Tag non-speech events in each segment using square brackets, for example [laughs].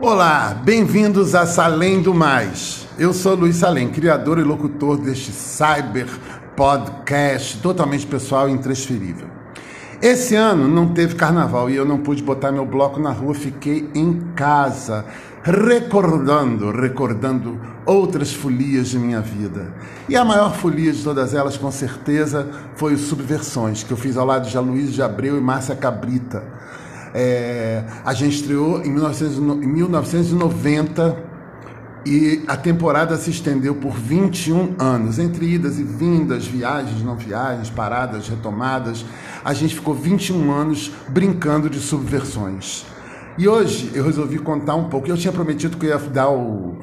Olá, bem-vindos a Salém do Mais. Eu sou Luiz Salém, criador e locutor deste cyber podcast totalmente pessoal e intransferível. Esse ano não teve carnaval e eu não pude botar meu bloco na rua, fiquei em casa, recordando, recordando outras folias de minha vida. E a maior folia de todas elas, com certeza, foi o Subversões, que eu fiz ao lado de Aloysio de Abreu e Márcia Cabrita. É, a gente estreou em, 1990 e a temporada se estendeu por 21 anos, entre idas e vindas, viagens, não viagens, paradas, retomadas. A gente ficou 21 anos brincando de subversões. E hoje eu resolvi contar um pouco. Eu tinha prometido que eu ia dar o,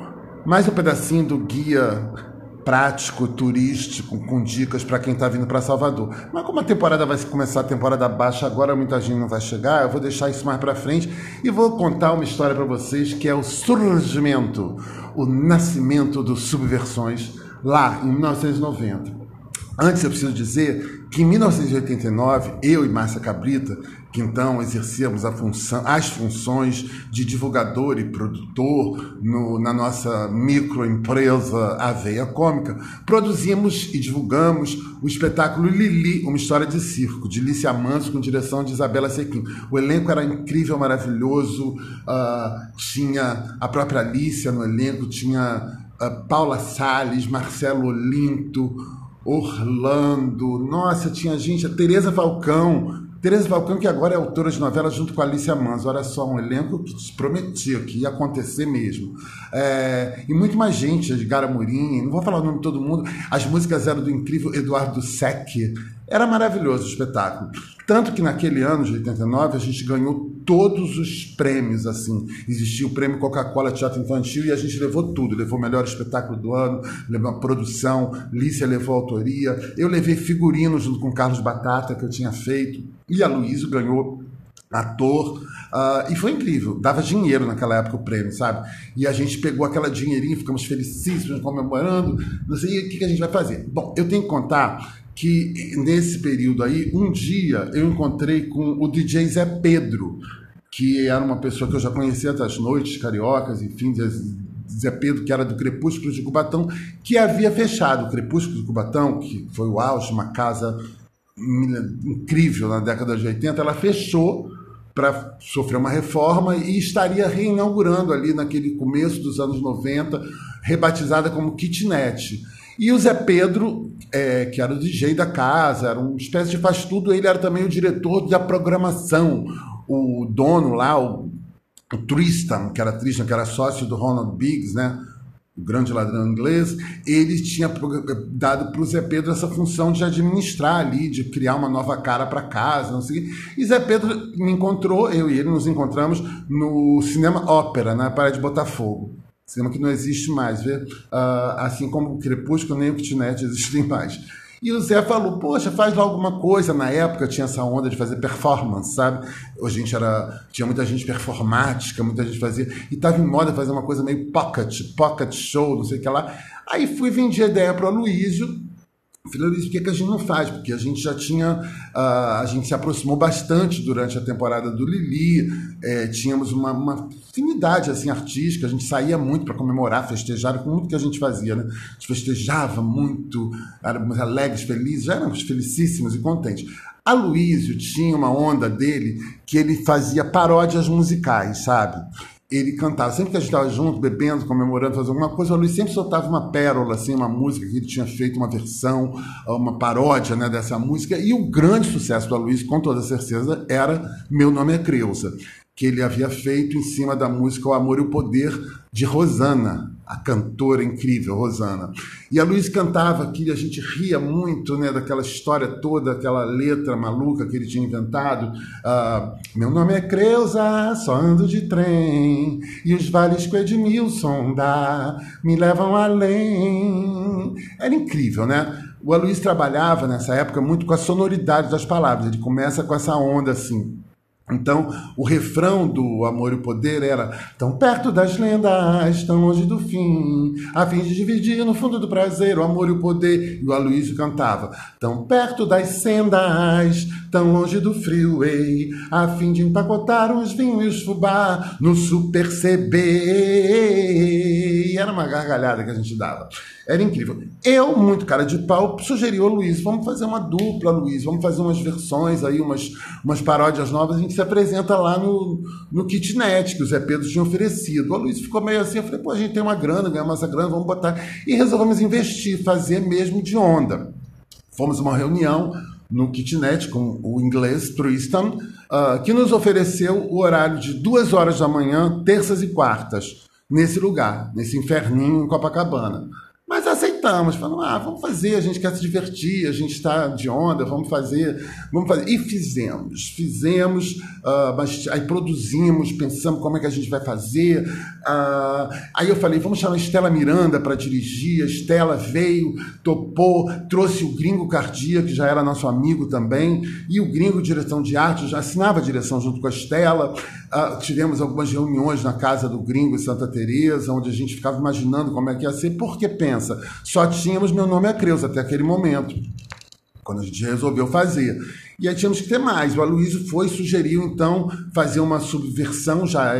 mais um pedacinho do guia prático, turístico, com dicas para quem está vindo para Salvador. Mas como a temporada vai começar a temporada baixa agora, muita gente não vai chegar, eu vou deixar isso mais para frente e vou contar uma história para vocês que é o surgimento, o nascimento dos subversões lá em 1990. Antes, eu preciso dizer que em 1989, eu e Márcia Cabrita, que então exercíamos função, as funções de divulgador e produtor no, na nossa microempresa Aveia Cômica, produzimos e divulgamos o espetáculo Lili, uma história de circo, de Lícia Manso, com direção de Isabela Sequim. O elenco era incrível, maravilhoso, uh, tinha a própria Lícia no elenco, tinha uh, Paula Salles, Marcelo Olinto, Orlando, nossa, tinha gente, a Tereza Falcão, Tereza Falcão, que agora é autora de novelas junto com a Alicia Manso. Olha só, um elenco que te prometia que ia acontecer mesmo. É, e muito mais gente, Edgar Amorim, não vou falar o nome de todo mundo. As músicas eram do incrível Eduardo Sec. Era maravilhoso o espetáculo. Tanto que naquele ano de 89 a gente ganhou todos os prêmios, assim. Existia o prêmio Coca-Cola Teatro Infantil e a gente levou tudo. Levou o melhor espetáculo do ano, levou a produção, Lícia levou a autoria. Eu levei figurino junto com Carlos Batata, que eu tinha feito. E a Luísa ganhou ator, uh, e foi incrível, dava dinheiro naquela época o prêmio, sabe? E a gente pegou aquela dinheirinha, ficamos felicíssimos, comemorando, não sei o que, que a gente vai fazer. Bom, eu tenho que contar que nesse período aí, um dia eu encontrei com o DJ Zé Pedro, que era uma pessoa que eu já conhecia das noites cariocas, enfim, Zé Pedro, que era do Crepúsculo de Cubatão, que havia fechado o Crepúsculo de Cubatão, que foi o auge, uma casa incrível na década de 80, ela fechou para sofrer uma reforma e estaria reinaugurando ali naquele começo dos anos 90, rebatizada como kitnet. E o Zé Pedro, é, que era o DJ da casa, era uma espécie de faz tudo, ele era também o diretor da programação, o dono lá, o, o Tristan, que era Tristan, que era sócio do Ronald Biggs, né? o grande ladrão inglês, ele tinha dado para o Zé Pedro essa função de administrar ali, de criar uma nova cara para casa, não sei. E Zé Pedro me encontrou, eu e ele nos encontramos no cinema Ópera, na Praia de Botafogo. Cinema que não existe mais, vê? Uh, assim como o Crepúsculo nem o Kitnet existem mais. E o Zé falou, poxa, faz lá alguma coisa. Na época tinha essa onda de fazer performance, sabe? A gente era. Tinha muita gente performática, muita gente fazia. E estava em moda fazer uma coisa meio pocket, pocket show, não sei o que lá. Aí fui vender a ideia para o Aloysio Luiz, por que, que a gente não faz? Porque a gente já tinha, uh, a gente se aproximou bastante durante a temporada do Lili, é, tínhamos uma, uma, afinidade assim, artística, a gente saía muito para comemorar, festejar, com muito que a gente fazia, né? A gente festejava muito, éramos alegres, felizes, já éramos felicíssimos e contentes. A Luísio tinha uma onda dele que ele fazia paródias musicais, sabe? Ele cantava. Sempre que a gente estava junto, bebendo, comemorando, fazendo alguma coisa, o Luiz sempre soltava uma pérola, assim, uma música que ele tinha feito, uma versão, uma paródia né, dessa música. E o grande sucesso do Luiz, com toda certeza, era Meu Nome é Creuza que ele havia feito em cima da música O Amor e o Poder de Rosana, a cantora incrível Rosana. E a Luiz cantava aqui, a gente ria muito né, daquela história toda, aquela letra maluca que ele tinha inventado. Uh, Meu nome é Creuza, só ando de trem, e os vales que o Edmilson dá me levam além. Era incrível, né? O Aloysio trabalhava nessa época muito com a sonoridade das palavras. Ele começa com essa onda assim Então, o refrão do Amor e o Poder era tão perto das lendas, tão longe do fim, a fim de dividir no fundo do prazer o amor e o poder. E o Aloysio cantava tão perto das sendas, tão longe do freeway, a fim de empacotar os vinhos e os fubá no Super CB. E era uma gargalhada que a gente dava. Era incrível. Eu, muito cara de pau, sugeri ao Luiz, vamos fazer uma dupla, Luiz, vamos fazer umas versões aí, umas, umas paródias novas, a gente se apresenta lá no, no kitnet que o Zé Pedro tinha oferecido. O Luiz ficou meio assim, eu falei, pô, a gente tem uma grana, ganhamos essa grana, vamos botar. E resolvemos investir, fazer mesmo de onda. Fomos uma reunião no kitnet com o inglês Tristan, uh, que nos ofereceu o horário de duas horas da manhã, terças e quartas, nesse lugar, nesse inferninho em Copacabana. Aceitamos, falando, ah, vamos fazer, a gente quer se divertir, a gente está de onda, vamos fazer, vamos fazer. E fizemos, fizemos, uh, mas aí produzimos, pensamos como é que a gente vai fazer. Uh, aí eu falei, vamos chamar a Estela Miranda para dirigir. A Estela veio, topou, trouxe o Gringo Cardia, que já era nosso amigo também, e o Gringo Direção de Arte, já assinava a direção junto com a Estela. Uh, tivemos algumas reuniões na casa do Gringo em Santa Teresa, onde a gente ficava imaginando como é que ia ser, porque pensa, só tínhamos meu nome a Creuza até aquele momento, quando a gente resolveu fazer. E aí tínhamos que ter mais. O Aloysio foi sugeriu, então, fazer uma subversão, já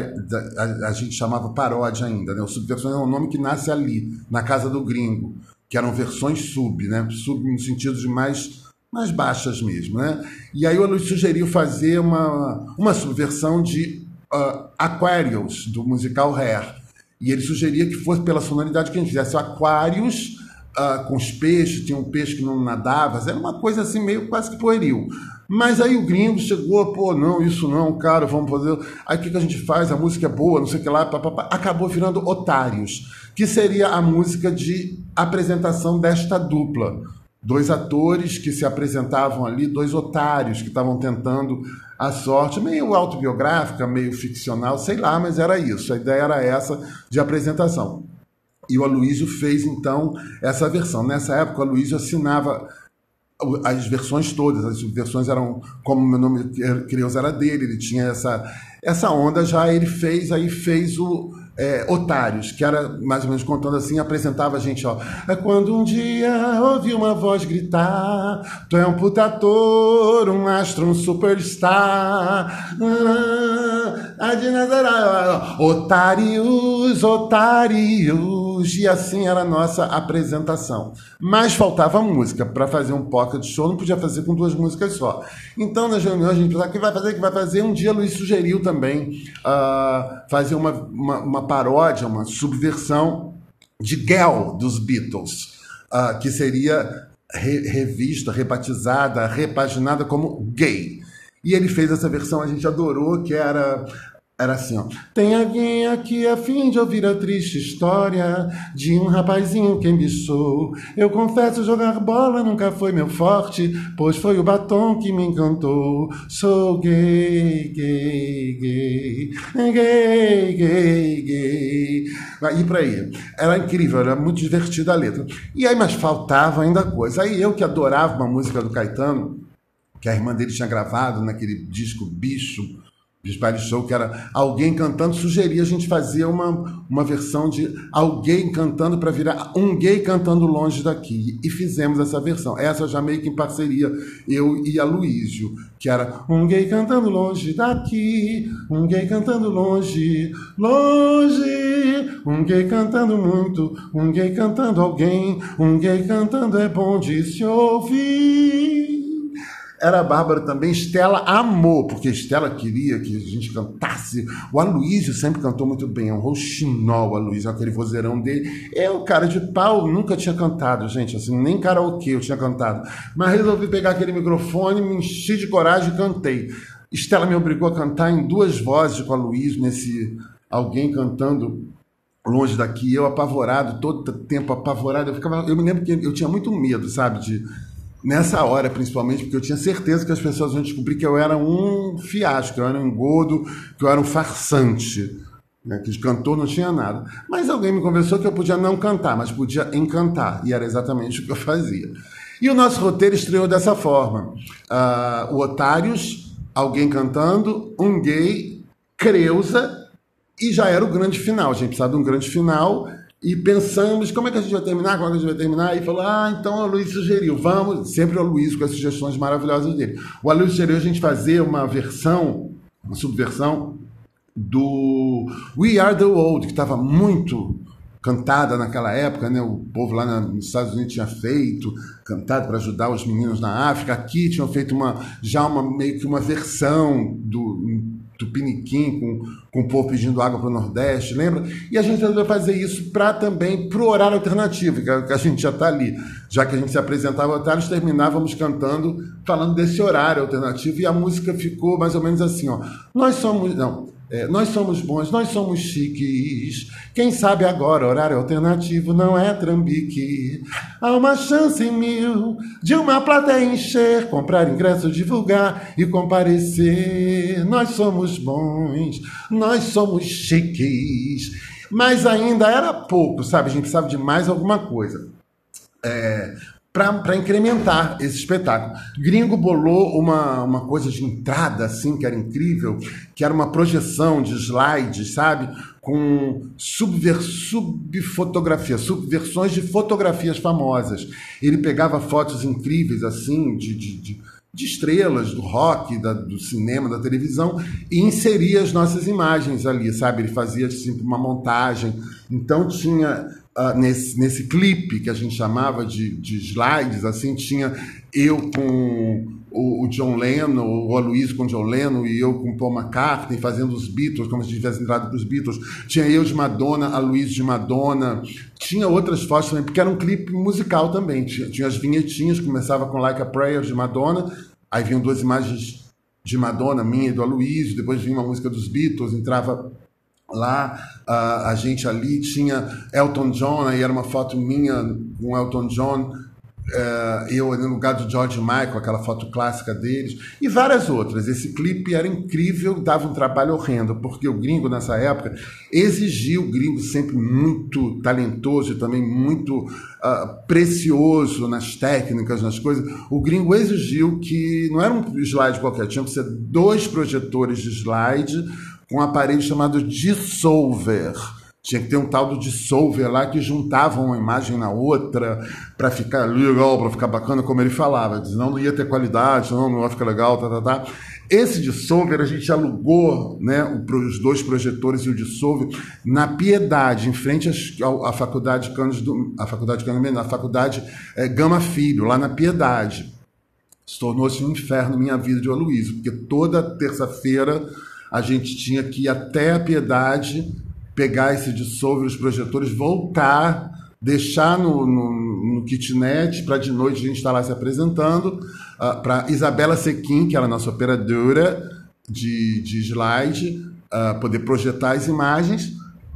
a, a gente chamava paródia ainda, né? O subversão é um nome que nasce ali, na casa do gringo, que eram versões sub, né? Sub no sentido de mais mais baixas mesmo, né? E aí o Aloysio sugeriu fazer uma, uma subversão de uh, Aquarius, do musical Hair. E ele sugeria que fosse pela sonoridade que a gente fizesse Aquarius uh, com os peixes, tinha um peixe que não nadava, era uma coisa assim meio quase que pueril. Mas aí o gringo chegou, pô, não, isso não, cara, vamos fazer. Aí o que, que a gente faz? A música é boa, não sei o que lá, papapá. acabou virando Otários, que seria a música de apresentação desta dupla dois atores que se apresentavam ali, dois otários que estavam tentando a sorte, meio autobiográfica, meio ficcional, sei lá, mas era isso. A ideia era essa de apresentação. E o Aloysio fez então essa versão. Nessa época, o Aloysio assinava as versões todas, as versões eram como meu nome Crios era dele, ele tinha essa essa onda já ele fez aí fez o é, Otários, que era mais ou menos contando assim, apresentava a gente, ó. É quando um dia ouvi uma voz gritar: Tu é um puta ator, um astro, um superstar. Ah, otários, otários. E assim era a nossa apresentação. Mas faltava música. Para fazer um pocket show, não podia fazer com duas músicas só. Então, nas reuniões, a gente pensava: que vai fazer? Que vai fazer? Um dia Luiz sugeriu também uh, fazer uma, uma, uma paródia, uma subversão de Girl dos Beatles, uh, que seria re revista, rebatizada, repaginada como gay. E ele fez essa versão, a gente adorou, que era era assim, ó. Tem alguém aqui a fim de ouvir a triste história de um rapazinho que embiçou. Eu confesso, jogar bola nunca foi meu forte, pois foi o batom que me encantou. Sou gay, gay, gay, gay, gay, gay. E por aí. Era incrível, era muito divertida a letra. E aí, mas faltava ainda coisa. Aí eu que adorava uma música do Caetano, que a irmã dele tinha gravado naquele disco Bicho, Bisbal Show, que era alguém cantando, sugeria a gente fazer uma, uma versão de alguém cantando para virar um gay cantando longe daqui. E fizemos essa versão. Essa já meio que em parceria, eu e a Luísio, que era um gay cantando longe daqui, um gay cantando longe, longe, um gay cantando muito, um gay cantando alguém, um gay cantando é bom de se ouvir era a Bárbara também. Estela amou, porque Estela queria que a gente cantasse. O Aloysio sempre cantou muito bem, é um roxinol, o Aloysio, aquele vozeirão dele. É cara de pau, nunca tinha cantado, gente, assim, nem karaokê eu tinha cantado. Mas resolvi pegar aquele microfone, me enchi de coragem e cantei. Estela me obrigou a cantar em duas vozes com o Aloysio, nesse alguém cantando longe daqui, eu apavorado, todo tempo apavorado. Eu, ficava, eu me lembro que eu tinha muito medo, sabe, de nessa hora, principalmente, porque eu tinha certeza que as pessoas iam descobrir que eu era um fiasco, que eu era um engodo, que eu era um farsante. Né, que de cantor não tinha nada. Mas alguém me conversou que eu podia não cantar, mas podia encantar. E era exatamente [laughs] o que eu fazia. E o nosso roteiro estreou dessa forma. Uh, o Otários alguém cantando, um gay, Creuza, e já era o grande final. A gente precisava de um grande final e pensamos como é que a gente vai terminar, como é que a gente vai terminar, e falou, ah, então o Luiz sugeriu, vamos, sempre o Luiz com as sugestões maravilhosas dele. O Luiz sugeriu a gente fazer uma versão, uma subversão do We Are the World, que estava muito cantada naquela época, né? O povo lá nos Estados Unidos tinha feito, cantado para ajudar os meninos na África. Aqui tinham feito uma já uma meio que uma versão do do Piniquim com, com o povo pedindo água para o Nordeste, lembra? E a gente resolveu fazer isso para também para o horário alternativo, que a, gente já está ali. Já que a gente se apresentava nós terminávamos cantando, falando desse horário alternativo, e a música ficou mais ou menos assim, ó. Nós somos. Não, é, nós somos bons, nós somos chiques. Quem sabe agora, horário alternativo não é trambique. Há uma chance em mil de uma plateia encher, comprar ingresso, divulgar e comparecer. Nós somos bons, nós somos chiques. Mas ainda era pouco, sabe? A gente precisava de mais alguma coisa. É, para incrementar esse espetáculo. Gringo bolou uma, uma coisa de entrada, assim, que era incrível, que era uma projeção de slides, sabe? Com subver, subfotografia, subversões de fotografias famosas. Ele pegava fotos incríveis, assim, de, de, de, de estrelas do rock, da, do cinema, da televisão, e inseria as nossas imagens ali, sabe? Ele fazia, assim, uma montagem. Então tinha Uh, nesse, nesse clipe que a gente chamava de, de slides, assim, tinha eu com o, o John Lennon, o Aloysio com o John Lennon e eu com Paul McCartney fazendo os Beatles, como se tivesse entrado para os Beatles. Tinha eu de Madonna, a Luiz de Madonna. Tinha outras fotos também, porque era um clipe musical também. Tinha, tinha as vinhetinhas, começava com Like a Prayer de Madonna, aí vinham duas imagens de Madonna, minha e do Aloysio, depois vinha uma música dos Beatles, entrava Lá a, a gente ali tinha Elton John, aí era uma foto minha com Elton John, uh, eu no lugar do George Michael, aquela foto clássica deles, e várias outras. Esse clipe era incrível, dava um trabalho horrendo, porque o gringo nessa época exigia o gringo sempre muito talentoso e também muito uh, precioso nas técnicas, nas coisas. O gringo exigiu que não era um slide qualquer, tinha que ser dois projetores de slide um aparelho chamado dissolver. Tinha que ter um tal do dissolver lá que juntava uma imagem na outra para ficar legal, para ficar bacana, como ele falava. Senão não ia ter qualidade, senão não ia ficar legal, tá, tá, tá. Esse dissolver a gente alugou, né, os dois projetores e o dissolver na Piedade, em frente à, faculdade Cândido, a faculdade Cândido, a faculdade é, Gama Filho, lá na Piedade. Se tornou-se um inferno minha vida de Aloysio, porque toda terça-feira a gente tinha que ir até a Piedade, pegar esse dissolver, os projetores, voltar, deixar no, no, no kitnet para de noite a gente estar tá lá se apresentando, uh, ah, para Isabela Sequim, que era a nossa operadora de, de slide, uh, poder projetar as imagens.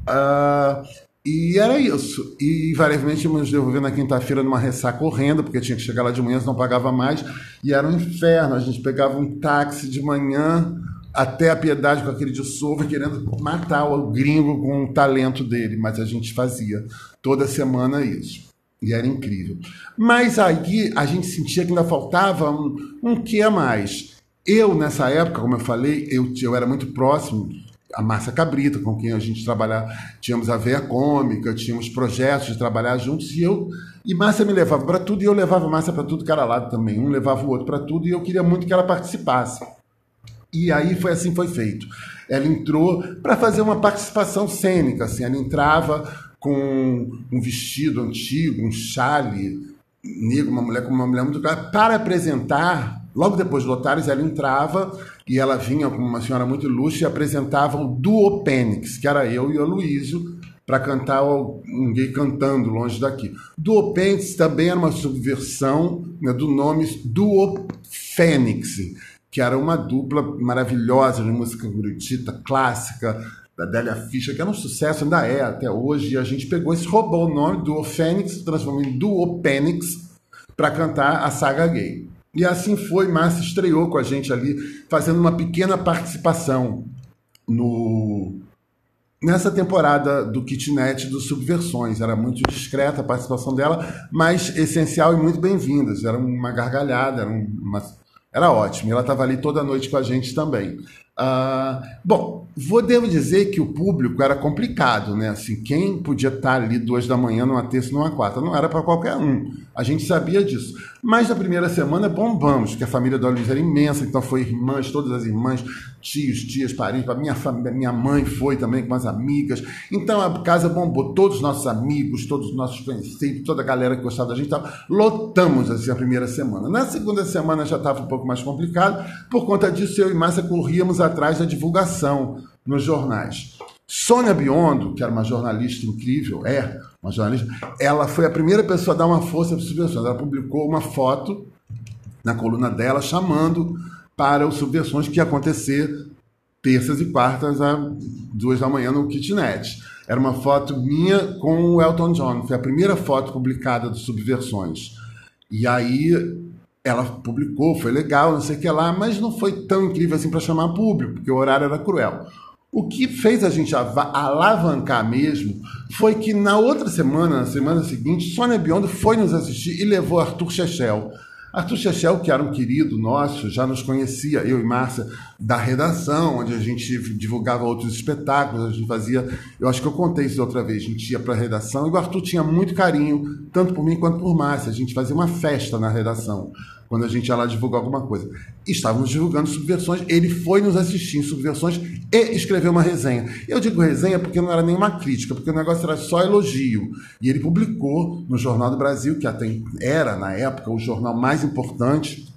Uh, e era isso. E invariavelmente nos devolver na quinta-feira numa ressaca correndo, porque tinha que chegar lá de manhã, não pagava mais. E era um inferno. A gente pegava um táxi de manhã até a piedade com aquele dissolver querendo matar o gringo com o talento dele, mas a gente fazia toda semana isso. E era incrível. Mas aí a gente sentia que ainda faltava um, um que a mais. Eu, nessa época, como eu falei, eu, eu era muito próximo a Márcia Cabrita, com quem a gente trabalhava, tínhamos a veia cômica, tínhamos projetos de trabalhar juntos, e eu e Márcia me levava para tudo, e eu levava Márcia para tudo era lado também. Um levava o outro para tudo, e eu queria muito que ela participasse. E aí foi assim foi feito. Ela entrou para fazer uma participação cênica, assim, ela entrava com um vestido antigo, um chale negro, uma mulher com uma mulher muito clara, para apresentar, logo depois do Otários, ela entrava e ela vinha como uma senhora muito ilustre e apresentava o Duo Pênix, que era eu e o Aloysio, para cantar um gay cantando longe daqui. Duo Pênix também era uma subversão né, do nome Duo Fênix, que era uma dupla maravilhosa de música gurutita, clássica, da Délia Fischer, que era um sucesso, ainda é até hoje, e a gente pegou esse, roubou o nome do Fênix, transformou em Duo Pênix, para cantar a saga gay. E assim foi, Márcia estreou com a gente ali, fazendo uma pequena participação no nessa temporada do Kitnet dos Subversões. Era muito discreta a participação dela, mas essencial e muito bem-vinda. Era uma gargalhada, era uma Era ótimo. E ela estava ali toda noite com a gente também. Uh, bom, vou devo dizer que o público era complicado, né? Assim, quem podia estar ali duas da manhã numa terça numa quarta? Não era para qualquer um. A gente sabia disso. Mas na primeira semana bombamos, porque a família do Luiz era imensa, então foi irmãs, todas as irmãs, tios, tias, parentes, minha, família, minha mãe foi também com as amigas. Então a casa bombou, todos os nossos amigos, todos os nossos conhecidos, toda a galera que gostava da gente, tava, lotamos assim a primeira semana. Na segunda semana já estava um pouco mais complicado, por conta disso eu e Márcia corríamos atrás da divulgação nos jornais. Sônia Biondo, que era uma jornalista incrível, é uma jornalista, ela foi a primeira pessoa a dar uma força para subversões. Ela publicou uma foto na coluna dela chamando para os subversões que ia acontecer terças e quartas às duas da manhã no kitnet. Era uma foto minha com o Elton John. Foi a primeira foto publicada do Subversões. E aí ela publicou, foi legal, não sei o que lá, mas não foi tão incrível assim para chamar público, porque o horário era cruel. O que fez a gente alavancar mesmo foi que na outra semana, na semana seguinte, Sônia Biondo foi nos assistir e levou Arthur Chechel. Arthur Chechel, que era um querido nosso, já nos conhecia, eu e Márcia, da redação, onde a gente divulgava outros espetáculos, a gente fazia. Eu acho que eu contei isso outra vez, a gente ia para a redação e o Arthur tinha muito carinho, tanto por mim quanto por Márcia. A gente fazia uma festa na redação quando a gente ia lá divulgar alguma coisa. Estávamos divulgando subversões, ele foi nos assistir em subversões e escreveu uma resenha. Eu digo resenha porque não era nenhuma crítica, porque o negócio era só elogio. E ele publicou no Jornal do Brasil, que até era, na época, o jornal mais importante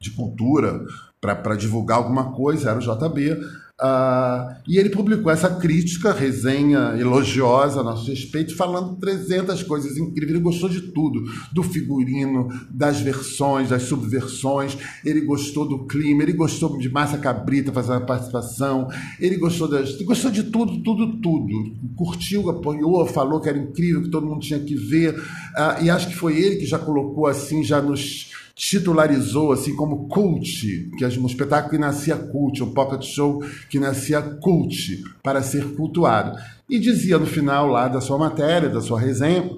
de cultura para divulgar alguma coisa, era o JB. Uh, e ele publicou essa crítica, resenha elogiosa a nosso respeito, falando 300 coisas incríveis. Ele gostou de tudo: do figurino, das versões, das subversões. Ele gostou do clima, ele gostou de Massa Cabrita fazendo a participação. Ele gostou, das, gostou de tudo, tudo, tudo. Curtiu, apoiou, falou que era incrível, que todo mundo tinha que ver. Uh, e acho que foi ele que já colocou assim, já nos titularizou assim como cult, que um espetáculo que nascia cult, um pocket show que nascia cult, para ser cultuado. E dizia no final lá da sua matéria, da sua resenha,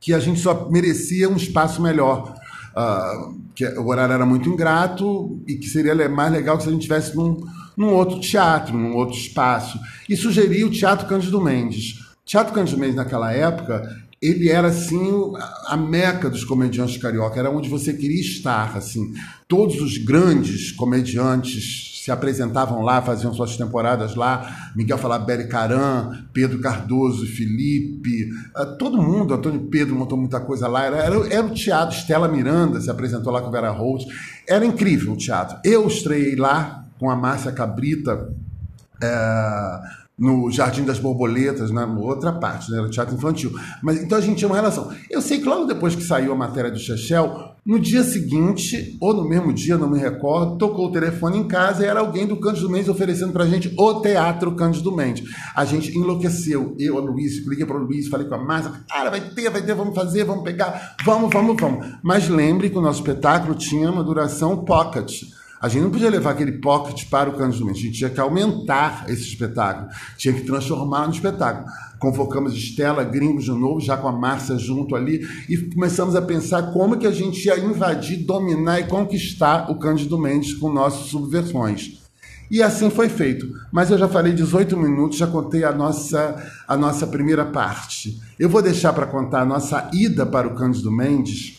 que a gente só merecia um espaço melhor. Uh, que o horário era muito ingrato e que seria mais legal se a gente tivesse num, num outro teatro, num outro espaço. E sugeriu o Teatro Cândido Mendes. Teatro Cândido Mendes, naquela época, ele era assim a meca dos comediantes carioca, era onde você queria estar, assim. Todos os grandes comediantes se apresentavam lá, faziam suas temporadas lá. Miguel Falabella Caran, Pedro Cardoso, Felipe, ah, todo mundo, Antônio Pedro montou muita coisa lá. Era, era, era o teatro, Stella Miranda se apresentou lá com Vera Holt. Era incrível o teatro. Eu estreiei lá com a Márcia Cabrita. É, no Jardim das Borboletas, na outra parte, né, no teatro infantil. Mas então a gente tinha uma relação. Eu sei que logo depois que saiu a matéria do Chechel, no dia seguinte, ou no mesmo dia, não me recordo, tocou o telefone em casa e era alguém do Cândido Mendes oferecendo pra gente o teatro Cândido Mendes. A gente enlouqueceu. Eu, a Luiz, liguei para o Luiz, falei com a Márcia, cara, vai ter, vai ter, vamos fazer, vamos pegar, vamos, vamos, vamos. Mas lembre que o nosso espetáculo tinha uma duração pocket. A gente não podia levar aquele pocket para o Cândido Mendes, a gente tinha que aumentar esse espetáculo, tinha que transformar no espetáculo. Convocamos Estela Gringos de novo, já com a Márcia junto ali, e começamos a pensar como que a gente ia invadir, dominar e conquistar o Cândido Mendes com nossas subversões. E assim foi feito. Mas eu já falei 18 minutos, já contei a nossa, a nossa primeira parte. Eu vou deixar para contar a nossa ida para o Cândido Mendes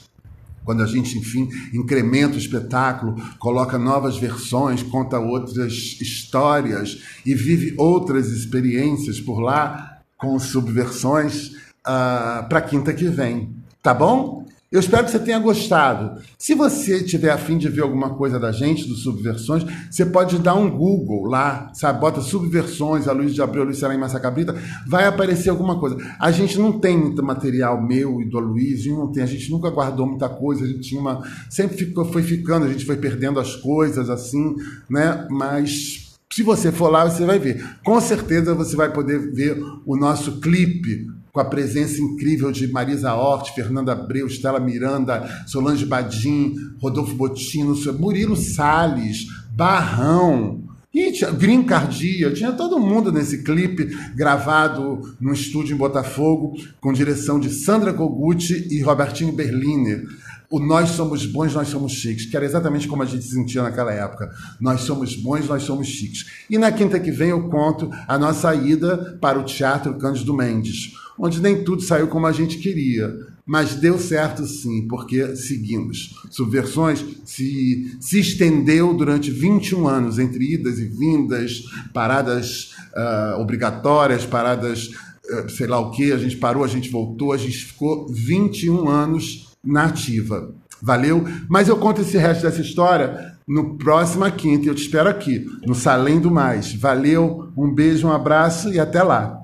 quando a gente, enfim, incrementa o espetáculo, coloca novas versões, conta outras histórias e vive outras experiências por lá com subversões uh, ah, para quinta que vem. Tá bom? Eu espero que você tenha gostado. Se você tiver afim de ver alguma coisa da gente, do Subversões, você pode dar um Google lá, sabe? Bota Subversões, a Luiz de Abreu, Luiz Será em Massacabrita, vai aparecer alguma coisa. A gente não tem muito material meu e do Luiz, não tem. A gente nunca guardou muita coisa, a gente tinha uma... Sempre ficou, foi ficando, a gente foi perdendo as coisas, assim, né? Mas se você for lá, você vai ver. Com certeza você vai poder ver o nosso clipe com a presença incrível de Marisa Hort, Fernanda Abreu, Estela Miranda, Solange Badim, Rodolfo Botino, Murilo Salles, Barrão, e tinha Green Cardia, tinha todo mundo nesse clipe gravado no estúdio em Botafogo, com direção de Sandra Koguchi e Robertinho Berliner. o nós somos bons, nós somos chiques, que era exatamente como a gente se sentia naquela época. Nós somos bons, nós somos chiques. E na quinta que vem eu conto a nossa ida para o Teatro Cândido Mendes, onde nem tudo saiu como a gente queria. Mas deu certo sim, porque seguimos. Subversões se, se estendeu durante 21 anos, entre idas e vindas, paradas uh, obrigatórias, paradas uh, sei lá o que, a gente parou, a gente voltou, a gente ficou 21 anos na ativa. Valeu? Mas eu conto esse resto dessa história no próxima quinta. Eu te espero aqui, no Salém do Mais. Valeu, um beijo, um abraço e até lá.